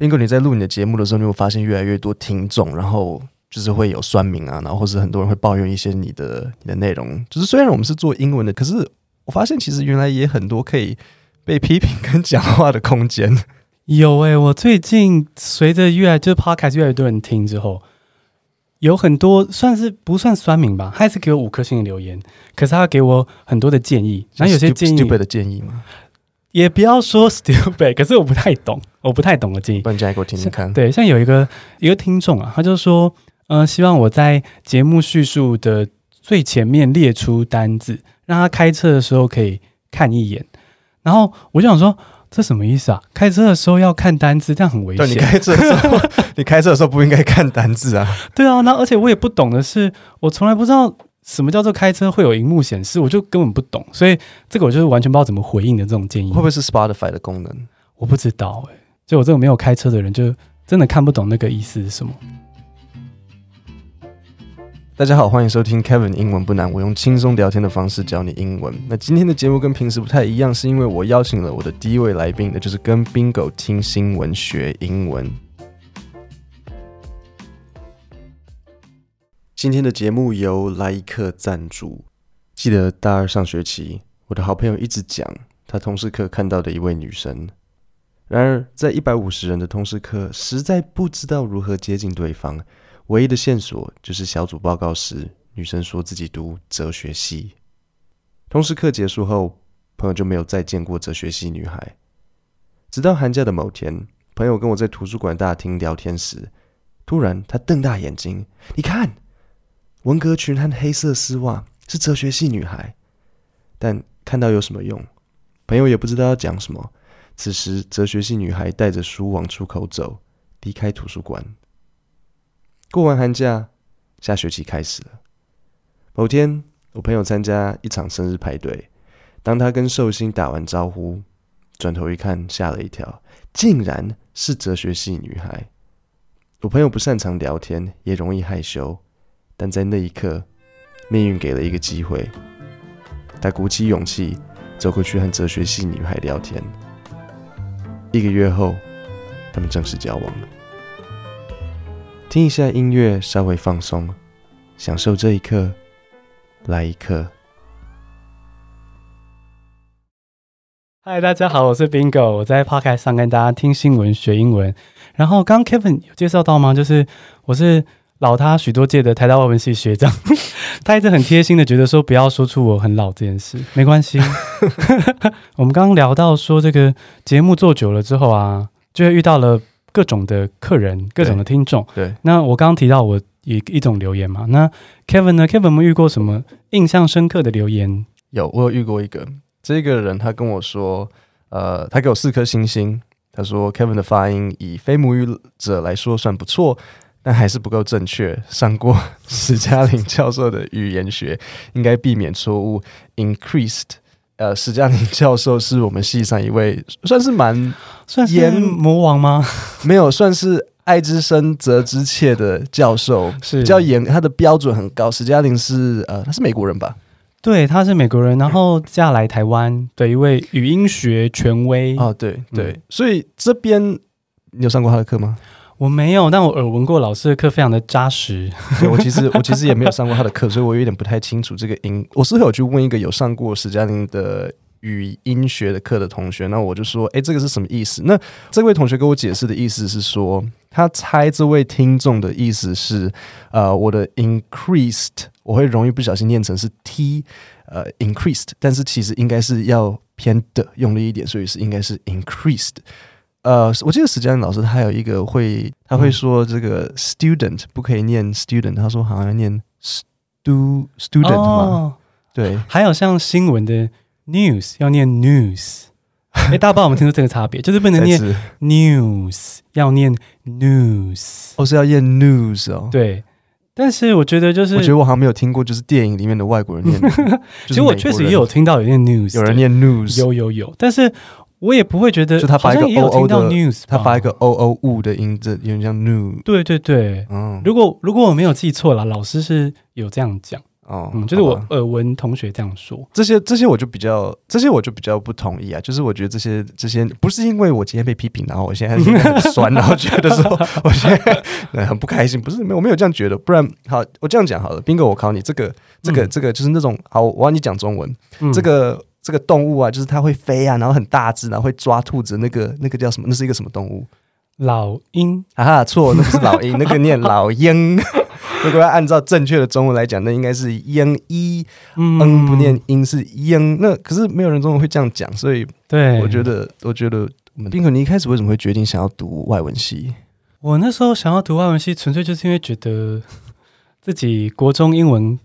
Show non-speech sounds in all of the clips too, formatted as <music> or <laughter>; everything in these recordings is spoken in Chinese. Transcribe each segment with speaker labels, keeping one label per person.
Speaker 1: Bingo，你在录你的节目的时候，你会发现越来越多听众，然后就是会有酸民啊，然后或是很多人会抱怨一些你的你的内容。就是虽然我们是做英文的，可是我发现其实原来也很多可以被批评跟讲话的空间。<laughs>
Speaker 2: 有诶、欸，我最近随着越来就是 Podcast 越来越多人听之后，有很多算是不算酸民吧，他还是给我五颗星的留言，可是他给我很多的建议，然后有些建议
Speaker 1: stupid 的建议吗？
Speaker 2: 也不要说 stupid，<laughs> 可是我不太懂，我不太懂的建议。
Speaker 1: 不然讲给我听听看。
Speaker 2: 对，像有一个一个听众啊，他就说，呃，希望我在节目叙述的最前面列出单字，让他开车的时候可以看一眼。然后我就想说，这什么意思啊？开车的时候要看单字，这样很危
Speaker 1: 险。你开车的时候，<laughs> 你开车的时候不应该看单字啊。
Speaker 2: 对啊，那而且我也不懂的是，我从来不知道。什么叫做开车会有荧幕显示？我就根本不懂，所以这个我就是完全不知道怎么回应的这种建议。
Speaker 1: 会不会是 Spotify 的功能？
Speaker 2: 我不知道哎、欸，就我这种没有开车的人，就真的看不懂那个意思是什么。
Speaker 1: 大家好，欢迎收听 Kevin 英文不难，我用轻松聊天的方式教你英文。那今天的节目跟平时不太一样，是因为我邀请了我的第一位来宾，那就是跟 Bingo 听新闻学英文。今天的节目由来一课赞助。记得大二上学期，我的好朋友一直讲他通识课看到的一位女生。然而，在一百五十人的通识课，实在不知道如何接近对方。唯一的线索就是小组报告时，女生说自己读哲学系。通识课结束后，朋友就没有再见过哲学系女孩。直到寒假的某天，朋友跟我在图书馆大厅聊天时，突然他瞪大眼睛：“你看！”文革裙和黑色丝袜是哲学系女孩，但看到有什么用？朋友也不知道要讲什么。此时，哲学系女孩带着书往出口走，离开图书馆。过完寒假，下学期开始了。某天，我朋友参加一场生日派对，当他跟寿星打完招呼，转头一看，吓了一跳，竟然是哲学系女孩。我朋友不擅长聊天，也容易害羞。但在那一刻，命运给了一个机会，他鼓起勇气走过去和哲学系女孩聊天。一个月后，他们正式交往了。听一下音乐，稍微放松，享受这一刻，来一刻。
Speaker 2: 嗨，大家好，我是 Bingo，我在 Podcast 上跟大家听新闻学英文。然后刚 Kevin 有介绍到吗？就是我是。老他许多届的台大外文系学长，<laughs> 他一直很贴心的觉得说不要说出我很老这件事，没关系。<laughs> 我们刚刚聊到说这个节目做久了之后啊，就会遇到了各种的客人、各种的听众。
Speaker 1: 对，
Speaker 2: 那我刚刚提到我一一种留言嘛，那 Kevin 呢？Kevin 有没有遇过什么印象深刻的留言？
Speaker 1: 有，我有遇过一个，这个人他跟我说，呃，他给我四颗星星，他说 Kevin 的发音以非母语者来说算不错。但还是不够正确。上过 <laughs> 史嘉玲教授的语言学，应该避免错误。Increased，呃，史嘉玲教授是我们系上一位算是蛮
Speaker 2: 算是魔王吗？<laughs>
Speaker 1: 没有，算是爱之深责之切的教授，是比较严，他的标准很高。史嘉玲是呃，他是美国人吧？
Speaker 2: 对，他是美国人，然后嫁来台湾的一位语音学权威。
Speaker 1: 哦，对对，嗯、所以这边你有上过他的课吗？
Speaker 2: 我没有，但我耳闻过老师的课非常的扎实。
Speaker 1: 我其实我其实也没有上过他的课，所以我有点不太清楚这个音。我是有去问一个有上过史嘉玲的语音学的课的同学，那我就说，哎，这个是什么意思？那这位同学给我解释的意思是说，他猜这位听众的意思是，呃，我的 increased 我会容易不小心念成是 t，呃，increased，但是其实应该是要偏的用力一点，所以是应该是 increased。呃，我记得史嘉玲老师他有一个会，他会说这个 student 不可以念 student，他说好像要念 stu student 嘛、哦。对，
Speaker 2: 还有像新闻的 news 要念 news，哎，大家不知道我们听说这个差别，就是不能念 news，要念 news，
Speaker 1: 哦是要念 news 哦。
Speaker 2: 对，但是我觉得就是，
Speaker 1: 我觉得我好像没有听过，就是电影里面的外国人念，<laughs>
Speaker 2: 其实我确实也有听到有念 news，
Speaker 1: 有人念 news，
Speaker 2: 有有有，但是。我也不会觉得，
Speaker 1: 就他发一个 o o 的
Speaker 2: news，
Speaker 1: 他发一个 o o u 的音，这有点像 new。
Speaker 2: 对对对，嗯，如果如果我没有记错了，老师是有这样讲，
Speaker 1: 哦，
Speaker 2: 嗯，就是我耳闻同学这样说。
Speaker 1: 这些这些我就比较，这些我就比较不同意啊。就是我觉得这些这些不是因为我今天被批评，然后我现在很酸，然后觉得说我现在 <laughs> 很不开心，不是没有我没有这样觉得。不然好，我这样讲好了。斌哥，我考你，这个这个这个就是那种好，我要你讲中文。嗯、这个这个动物啊，就是它会飞啊，然后很大只，然后会抓兔子，那个那个叫什么？那是一个什么动物？
Speaker 2: 老鹰
Speaker 1: 啊哈，错，那不是老鹰，那个念老鹰。如果要按照正确的中文来讲，那应该是鹰一，嗯，不念鹰是鹰。那可是没有人中文会这样讲，所以对，我觉得，我觉得，宾可，你一开始为什么会决定想要读外文系？
Speaker 2: 我那时候想要读外文系，纯粹就是因为觉得自己国中英文，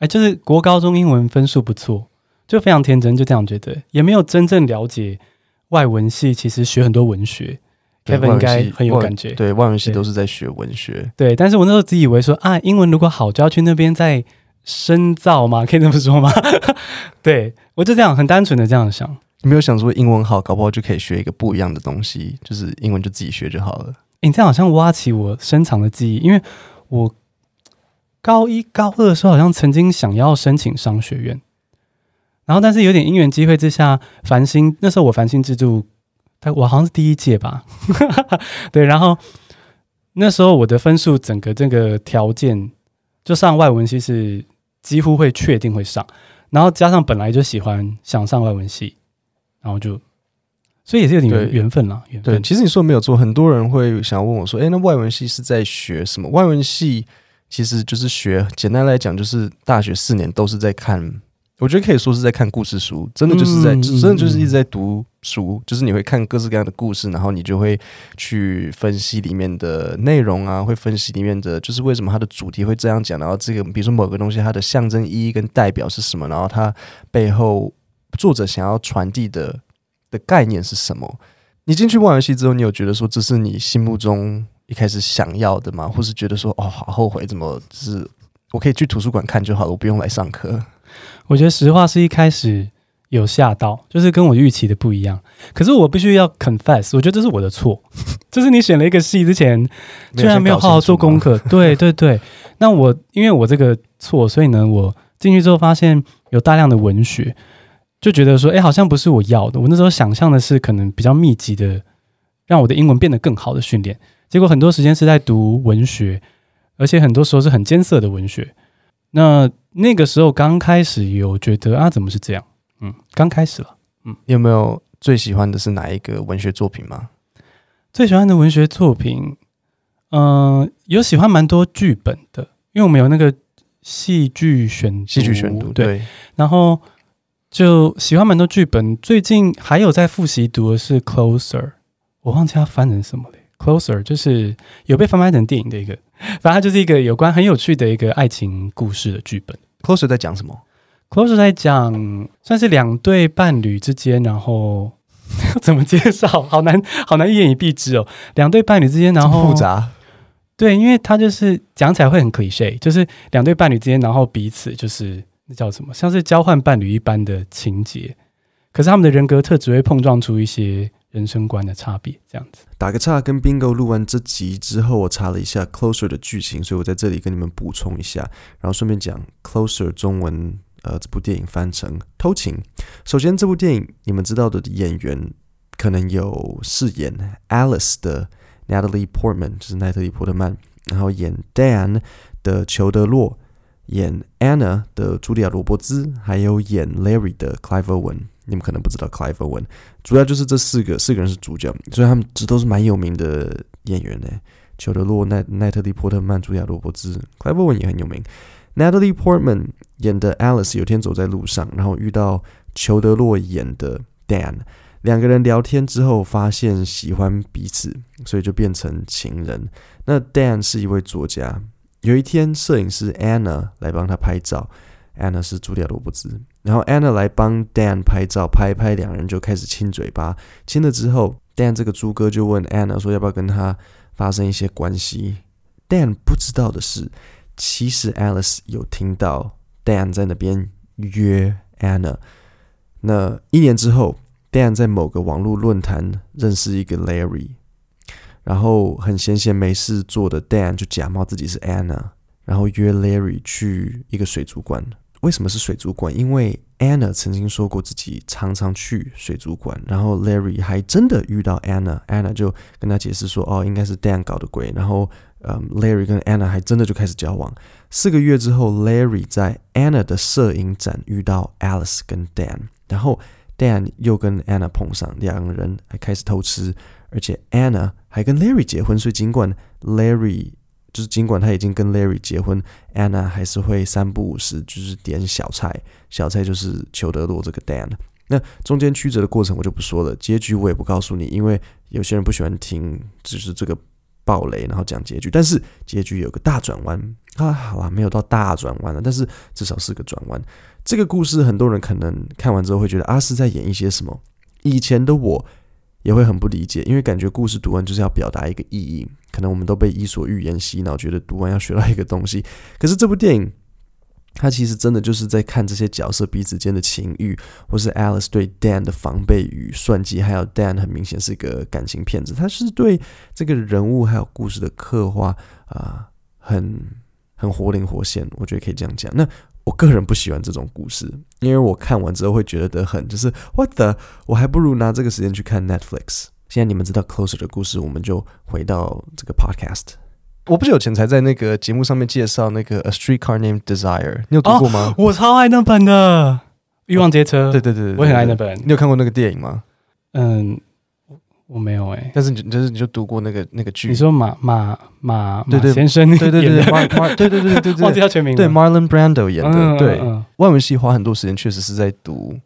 Speaker 2: 哎，就是国高中英文分数不错，就非常天真，就这样觉得，也没有真正了解外文系，其实学很多文学。Kevin 应该很有感觉，
Speaker 1: 对，外文系都是在学文学，
Speaker 2: 对，对。但是我那时候自以为说啊，英文如果好，就要去那边再深造嘛，可以这么说吗？<laughs> 对，我就这样很单纯的这样想，
Speaker 1: 你没有想说英文好，搞不好就可以学一个不一样的东西，就是英文就自己学就好了。
Speaker 2: 欸，你这样好像挖起我深藏的记忆，因为我高一高二的时候好像曾经想要申请商学院，然后但是有点因缘机会之下，繁星那时候我繁星之助。我好像是第一届吧，<laughs> 对，然后那时候我的分数整个这个条件就上外文系是几乎会确定会上，然后加上本来就喜欢想上外文系，然后就所以也是有点缘缘分啦。缘分。
Speaker 1: 对，其实你说没有错，很多人会想要问我说：“诶，那外文系是在学什么？”外文系其实就是学，简单来讲就是大学四年都是在看。我觉得可以说是在看故事书，真的就是在，嗯、真的就是一直在读书，嗯、就是你会看各式各样的故事，然后你就会去分析里面的内容啊，会分析里面的就是为什么它的主题会这样讲，然后这个比如说某个东西它的象征意义跟代表是什么，然后它背后作者想要传递的的概念是什么。你进去玩游戏之后，你有觉得说这是你心目中一开始想要的吗？或是觉得说哦，好后悔，怎么就是我可以去图书馆看就好了，我不用来上课。
Speaker 2: 我觉得实话是一开始有吓到，就是跟我预期的不一样。可是我必须要 confess，我觉得这是我的错，<laughs> 就是你选了一个系之前，居然没有好好做功课。<laughs> 对对对，那我因为我这个错，所以呢，我进去之后发现有大量的文学，就觉得说，哎，好像不是我要的。我那时候想象的是可能比较密集的，让我的英文变得更好的训练，结果很多时间是在读文学，而且很多时候是很艰涩的文学。那那个时候刚开始有觉得啊，怎么是这样？嗯，刚开始了。嗯，
Speaker 1: 有没有最喜欢的是哪一个文学作品吗？
Speaker 2: 最喜欢的文学作品，嗯、呃，有喜欢蛮多剧本的，因为我们有那个戏剧选
Speaker 1: 戏剧选读，对。对，
Speaker 2: 然后就喜欢蛮多剧本。最近还有在复习读的是《Closer》，我忘记它翻成什么了。Closer 就是有被翻拍成电影的一个。反正它就是一个有关很有趣的一个爱情故事的剧本。
Speaker 1: Closer 在讲什么
Speaker 2: ？Closer 在讲算是两对伴侣之间，然后 <laughs> 怎么介绍？好难，好难一言以蔽之哦。两对伴侣之间，然后复杂。对，因为它就是讲起来会很 cliche，就是两对伴侣之间，然后彼此就是那叫什么，像是交换伴侣一般的情节。可是他们的人格特质会碰撞出一些。人生观的差别，这样子。
Speaker 1: 打个岔，跟 Bingo 录完这集之后，我查了一下 Closer 的剧情，所以我在这里跟你们补充一下，然后顺便讲 Closer 中文，呃，这部电影翻成偷情。首先，这部电影你们知道的演员可能有饰演 Alice 的 Natalie Portman，就是奈特莉·波特曼，然后演 Dan 的裘德洛，演 Anna 的茱莉亚·罗伯兹，还有演 Larry 的 Clive Owen。你们可能不知道 Clive Owen，主要就是这四个四个人是主角，所以他们这都是蛮有名的演员呢。裘德洛、奈奈特利·波特曼、茱莉亚·罗伯兹，Clive Owen 也很有名。Natalie Portman 演的 Alice 有天走在路上，然后遇到裘德洛演的 Dan，两个人聊天之后发现喜欢彼此，所以就变成情人。那 Dan 是一位作家，有一天摄影师 Anna 来帮他拍照。Anna 是茱莉亚·罗伯兹，然后 Anna 来帮 Dan 拍照，拍一拍，两人就开始亲嘴巴。亲了之后，Dan 这个猪哥就问 Anna 说要不要跟他发生一些关系。Dan 不知道的是，其实 Alice 有听到 Dan 在那边约 Anna。那一年之后，Dan 在某个网络论坛认识一个 Larry，然后很闲闲没事做的 Dan 就假冒自己是 Anna。然后约 Larry 去一个水族馆。为什么是水族馆？因为 Anna 曾经说过自己常常去水族馆，然后 Larry 还真的遇到 Anna，Anna 就跟他解释说：“哦，应该是 Dan 搞的鬼。”然后，嗯，Larry 跟 Anna 还真的就开始交往。四个月之后，Larry 在 Anna 的摄影展遇到 Alice 跟 Dan，然后 Dan 又跟 Anna 碰上，两个人还开始偷吃，而且 Anna 还跟 Larry 结婚。所以尽管 Larry 就是尽管他已经跟 Larry 结婚，Anna 还是会三不五时就是点小菜，小菜就是裘德洛这个 Dan。那中间曲折的过程我就不说了，结局我也不告诉你，因为有些人不喜欢听，就是这个爆雷，然后讲结局。但是结局有个大转弯啊，好啦，没有到大转弯了，但是至少是个转弯。这个故事很多人可能看完之后会觉得阿是在演一些什么？以前的我也会很不理解，因为感觉故事读完就是要表达一个意义。可能我们都被伊索寓言洗脑，觉得读完要学到一个东西。<laughs> 可是这部电影，它其实真的就是在看这些角色彼此间的情欲，或是 Alice 对 Dan 的防备与算计，还有 Dan 很明显是一个感情骗子。他是对这个人物还有故事的刻画啊、很很活灵活现。我觉得可以这样讲。那我个人不喜欢这种故事，因为我看完之后会觉得很就是 What the，我还不如拿这个时间去看 Netflix。现在你们知道 Closer 的故事，我们就回到这个 Podcast。我不久前才在那个节目上面介绍那个 A Streetcar Named Desire，你有读过吗？
Speaker 2: 哦，我超爱那本的《欲望街车》。
Speaker 1: 对对对，对，
Speaker 2: 我很爱那本。
Speaker 1: 你有看过那个电影吗？
Speaker 2: 嗯，我没有哎、欸。
Speaker 1: 但是你就是你就读过那个那个剧？
Speaker 2: 你说马马马
Speaker 1: 对对
Speaker 2: 马先生对对对对
Speaker 1: 马马对对对对对，
Speaker 2: 忘记他全名了。
Speaker 1: 对，Marlon Brando 演的。
Speaker 2: 嗯、
Speaker 1: 对，
Speaker 2: 嗯嗯、
Speaker 1: 外文系花很多时间，确实是在读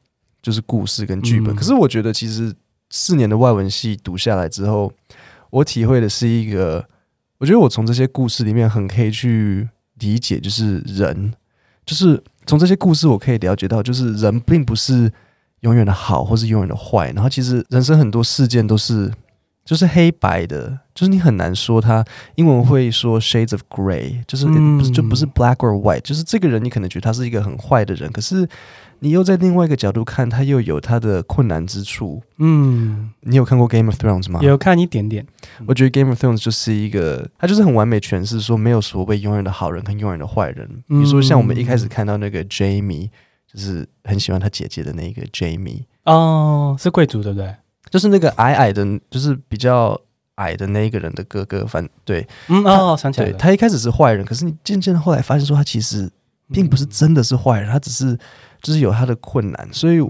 Speaker 1: 就是故事跟剧本。嗯、可是我觉得其实。四年的外文系读下来之后，我体会的是一个，我觉得我从这些故事里面很可以去理解，就是人，就是从这些故事我可以了解到，就是人并不是永远的好，或是永远的坏。然后其实人生很多事件都是就是黑白的，就是你很难说他英文会说 shades of gray，就是不是就不是 black or white，就是这个人你可能觉得他是一个很坏的人，可是。你又在另外一个角度看，他又有他的困难之处。嗯，你有看过《Game of Thrones》吗？
Speaker 2: 有看一点点。
Speaker 1: 我觉得《Game of Thrones》就是一个，它就是很完美诠释说，没有所谓永远的好人跟永远的坏人。比如说，像我们一开始看到那个 Jamie，就是很喜欢他姐姐的那个 Jamie。
Speaker 2: 哦，是贵族对不对？
Speaker 1: 就是那个矮矮的，就是比较矮的那一个人的哥哥。反对，
Speaker 2: 嗯哦，想起来了。
Speaker 1: 他一开始是坏人，可是你渐渐的后来发现说，他其实并不是真的是坏人，他只是。就是有他的困难，所以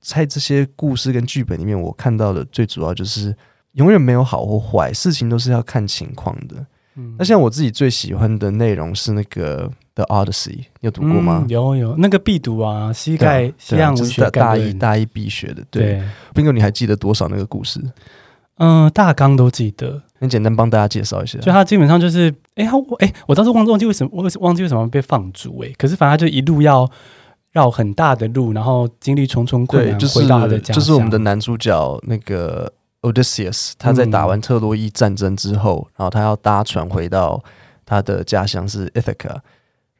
Speaker 1: 在这些故事跟剧本里面，我看到的最主要就是永远没有好或坏，事情都是要看情况的。嗯，那像我自己最喜欢的内容是那个《The Odyssey》，你有读过吗？
Speaker 2: 嗯、有有，那个必读啊，膝盖西洋文学
Speaker 1: 大一大一必学的。对，Bingo，你还记得多少那个故事？
Speaker 2: 嗯，大纲都记得。
Speaker 1: 很简单，帮大家介绍一下。
Speaker 2: 就他基本上就是，哎、欸，他哎、欸，我当时忘忘记为什么，我忘记为什么被放逐哎、欸，可是反正他就一路要。绕很大的路，然后经历重重困难，
Speaker 1: 就是
Speaker 2: 回到他的家乡。
Speaker 1: 就是我们的男主角那个 Odysseus，他在打完特洛伊战争之后，嗯、然后他要搭船回到他的家乡是 Ithaca，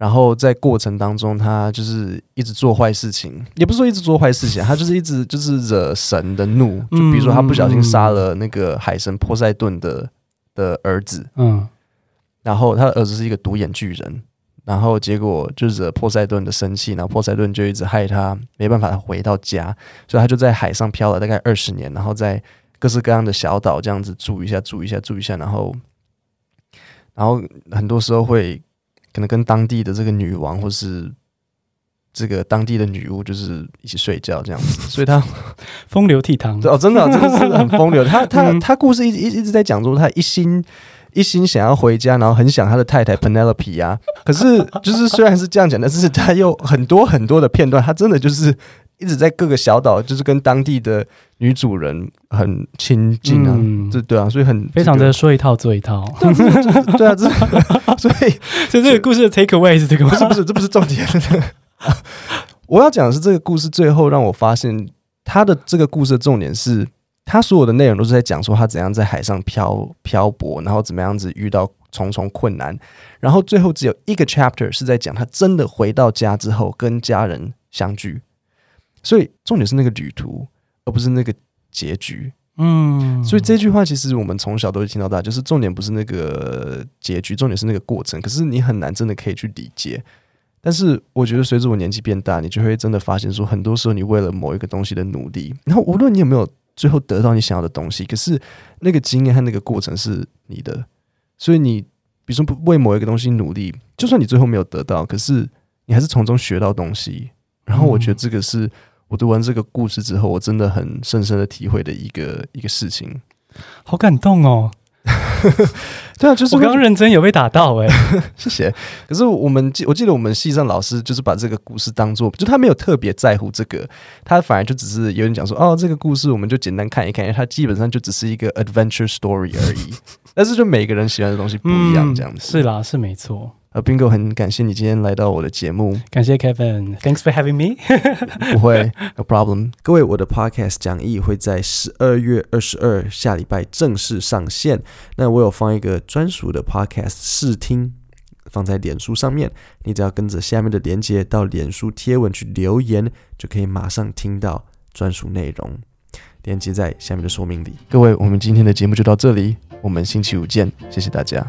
Speaker 1: 然后在过程当中，他就是一直做坏事情，也不是说一直做坏事情，他就是一直就是惹神的怒，就比如说他不小心杀了那个海神波塞顿的的儿子，嗯，然后他的儿子是一个独眼巨人。然后结果就惹波塞顿的生气，然后波塞顿就一直害他没办法回到家，所以他就在海上漂了大概二十年，然后在各式各样的小岛这样子住一下，住一下，住一下，然后，然后很多时候会可能跟当地的这个女王或是这个当地的女巫就是一起睡觉这样子，<laughs> 所以他
Speaker 2: 风流倜傥
Speaker 1: 哦，真的、啊、真的是 <laughs> 很风流。他他他故事一一一直在讲说他一心。一心想要回家，然后很想他的太太 Penelope 啊。可是，就是虽然是这样讲，但是他有很多很多的片段，他真的就是一直在各个小岛，就是跟当地的女主人很亲近啊。嗯，这对啊，所以很
Speaker 2: 非常的说一套做一套。
Speaker 1: 对啊，这 <laughs> 所以 <laughs>
Speaker 2: 所以这个故事的 take away 是这个吗？
Speaker 1: 不是不是，这不是重点。我要讲的是这个故事最后让我发现，他的这个故事的重点是。他所有的内容都是在讲说他怎样在海上漂漂泊，然后怎么样子遇到重重困难，然后最后只有一个 chapter 是在讲他真的回到家之后跟家人相聚。所以重点是那个旅途，而不是那个结局。
Speaker 2: 嗯，
Speaker 1: 所以这句话其实我们从小都会听到大，就是重点不是那个结局，重点是那个过程。可是你很难真的可以去理解。但是我觉得随着我年纪变大，你就会真的发现说，很多时候你为了某一个东西的努力，然后无论你有没有最后得到你想要的东西，可是那个经验和那个过程是你的。所以你比如说不为某一个东西努力，就算你最后没有得到，可是你还是从中学到东西。然后我觉得这个是我读完这个故事之后，我真的很深深的体会的一个一个事情。
Speaker 2: 好感动哦。<laughs>
Speaker 1: 对啊，就是
Speaker 2: 我刚刚认真有被打到哎、欸，
Speaker 1: 谢谢。可是我们记，我记得我们系上老师就是把这个故事当做，就他没有特别在乎这个，他反而就只是有人讲说，哦，这个故事我们就简单看一看，因为它基本上就只是一个 adventure story 而已。<laughs> 但是就每个人喜欢的东西不一样，这样子、嗯、
Speaker 2: 是啦，是没错。
Speaker 1: 呃，Bingo，很感谢你今天来到我的节目。
Speaker 2: 感谢 Kevin，Thanks for having me。<laughs>
Speaker 1: 不会，No problem。各位，我的 Podcast 讲义会在十二月二十二下礼拜正式上线。那我有放一个专属的 Podcast 试听，放在脸书上面。你只要跟着下面的链接到脸书贴文去留言，就可以马上听到专属内容。链接在下面的说明里。各位，我们今天的节目就到这里，我们星期五见，谢谢大家。